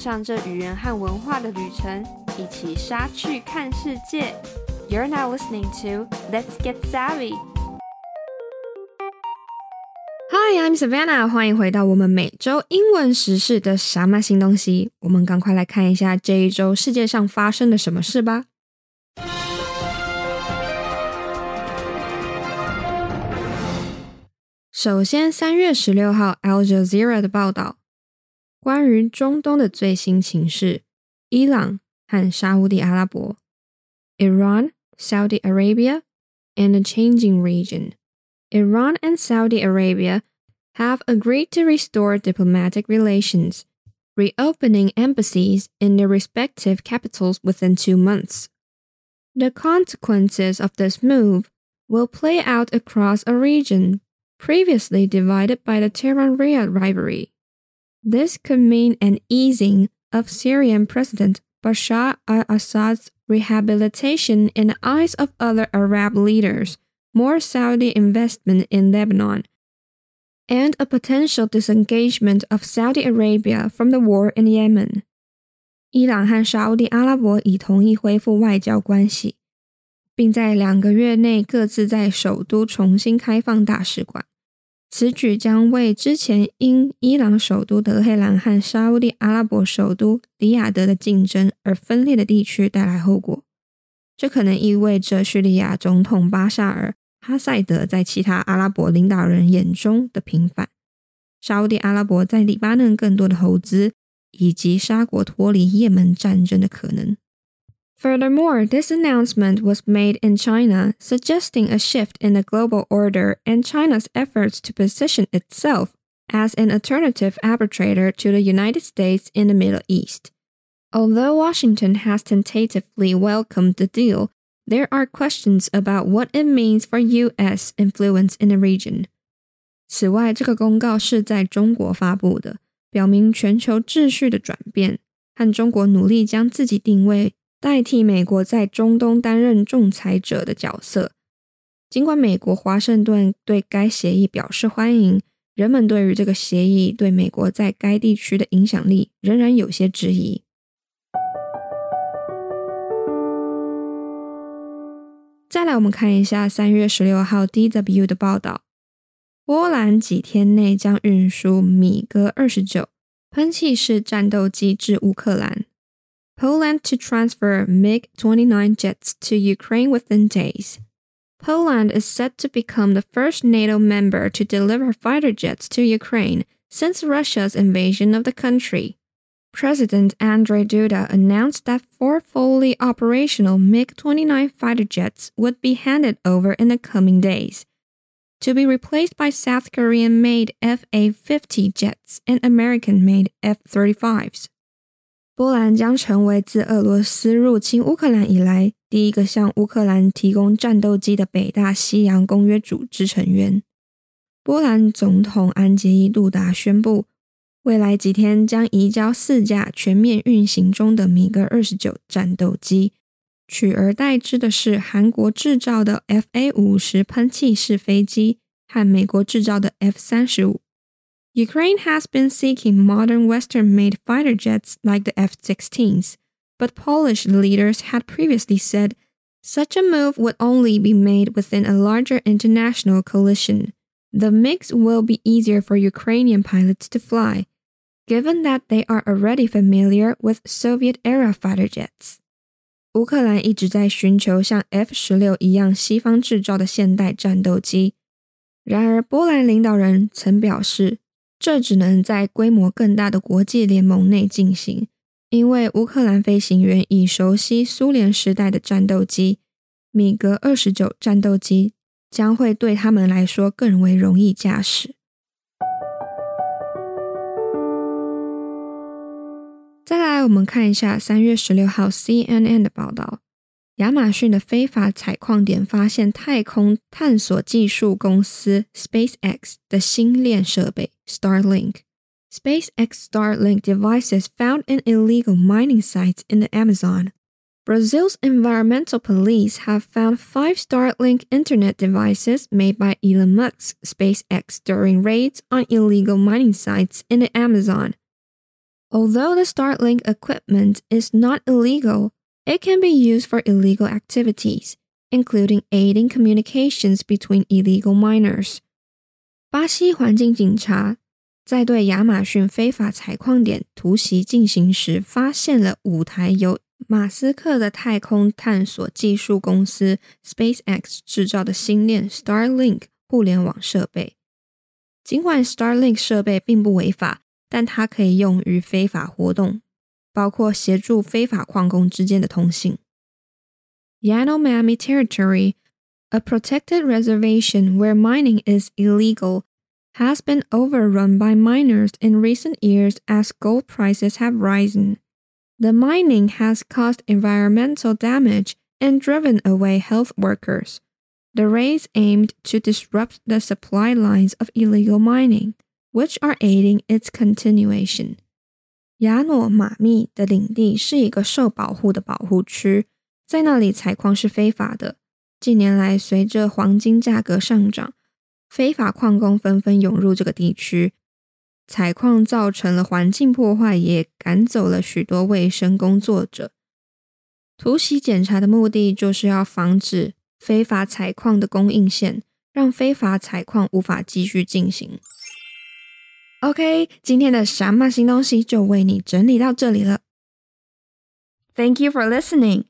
上这语言和文化的旅程，一起杀去看世界。You're now listening to Let's Get Savvy. Hi, I'm Savannah. 欢迎回到我们每周英文时事的啥嘛新东西。我们赶快来看一下这一周世界上发生了什么事吧。首先，三月十六号，Al Jazeera 的报道。关于中东的最新情势，伊朗和沙乌地阿拉伯 （Iran, Saudi Arabia, and a changing region）。Iran and Saudi Arabia have agreed to restore diplomatic relations, reopening embassies in their respective capitals within two months. The consequences of this move will play out across a region previously divided by the Tehran-Riyadh rivalry. This could mean an easing of Syrian President Bashar al-Assad's rehabilitation in the eyes of other Arab leaders, more Saudi investment in Lebanon, and a potential disengagement of Saudi Arabia from the war in Yemen. 伊朗和沙乌地阿拉伯已同意恢复外交关系，并在两个月内各自在首都重新开放大使馆。 此举将为之前因伊朗首都德黑兰和沙乌地阿拉伯首都里雅得的竞争而分裂的地区带来后果。这可能意味着叙利亚总统巴沙尔·哈塞德在其他阿拉伯领导人眼中的平反，沙乌地阿拉伯在黎巴嫩更多的投资，以及沙国脱离也门战争的可能。Furthermore, this announcement was made in China, suggesting a shift in the global order and China's efforts to position itself as an alternative arbitrator to the United States in the Middle East. Although Washington has tentatively welcomed the deal, there are questions about what it means for U.S. influence in the region. 此外，这个公告是在中国发布的，表明全球秩序的转变，和中国努力将自己定位。 代替美国在中东担任仲裁者的角色。尽管美国华盛顿对该协议表示欢迎，人们对于这个协议对美国在该地区的影响力仍然有些质疑。再来，我们看一下三月十六号 DW 的报道：波兰几天内将运输米格二十九喷气式战斗机至乌克兰。Poland to transfer MiG-29 jets to Ukraine within days. Poland is set to become the first NATO member to deliver fighter jets to Ukraine since Russia's invasion of the country. President Andrzej Duda announced that four fully operational MiG-29 fighter jets would be handed over in the coming days, to be replaced by South Korean-made F-A-50 jets and American-made F-35s. 波兰将成为自俄罗斯入侵乌克兰以来第一个向乌克兰提供战斗机的北大西洋公约组织成员。波兰总统安杰伊·杜达宣布，未来几天将移交四架全面运行中的米格二十九战斗机，取而代之的是韩国制造的 F/A 五十喷气式飞机和美国制造的 F 三十五。Ukraine has been seeking modern Western-made fighter jets like the F-16s, but Polish leaders had previously said such a move would only be made within a larger international coalition. The MiGs will be easier for Ukrainian pilots to fly, given that they are already familiar with Soviet-era fighter jets. 乌克兰一直在寻求像 F 十六一样西方制造的现代战斗机，然而波兰领导人曾表示。 这只能在规模更大的国际联盟内进行，因为乌克兰飞行员已熟悉苏联时代的战斗机，米格二十九战斗机将会对他们来说更为容易驾驶。再来，我们看一下三月十六号 CNN 的报道。亚马逊的非法采矿点发现太空探索技术公司 SpaceX 的星链设备 Starlink。SpaceX Starlink devices found in illegal mining sites in the Amazon. Brazil's environmental police have found five Starlink internet devices made by Elon Musk's SpaceX during raids on illegal mining sites in the Amazon. Although the Starlink equipment is not illegal, it can be used for illegal activities, including aiding communications between illegal miners. 巴西环境警察在对亚马逊非法采矿点突袭进行时，发现了五台由马斯克的太空探索技术公司 SpaceX 制造的星链 Starlink 互联网设备。尽管 Starlink 设备并不违法，但它可以用于非法活动，包括协助非法矿工之间的通信。Yanomami Territory, a protected reservation where mining is illegal, has been overrun by miners in recent years as gold prices have risen. The mining has caused environmental damage and driven away health workers. The raids aimed to disrupt the supply lines of illegal mining. which are aiding its continuation。亚诺马密的领地是一个受保护的保护区，在那里采矿是非法的。 近年来，随着黄金价格上涨，非法矿工纷纷涌入这个地区，采矿造成了环境破坏，也赶走了许多卫生工作者。突袭检查的目的就是要防止非法采矿的供应线，让非法采矿无法继续进行。OK，今天的什么新东西就为你整理到这里了。Thank you for listening。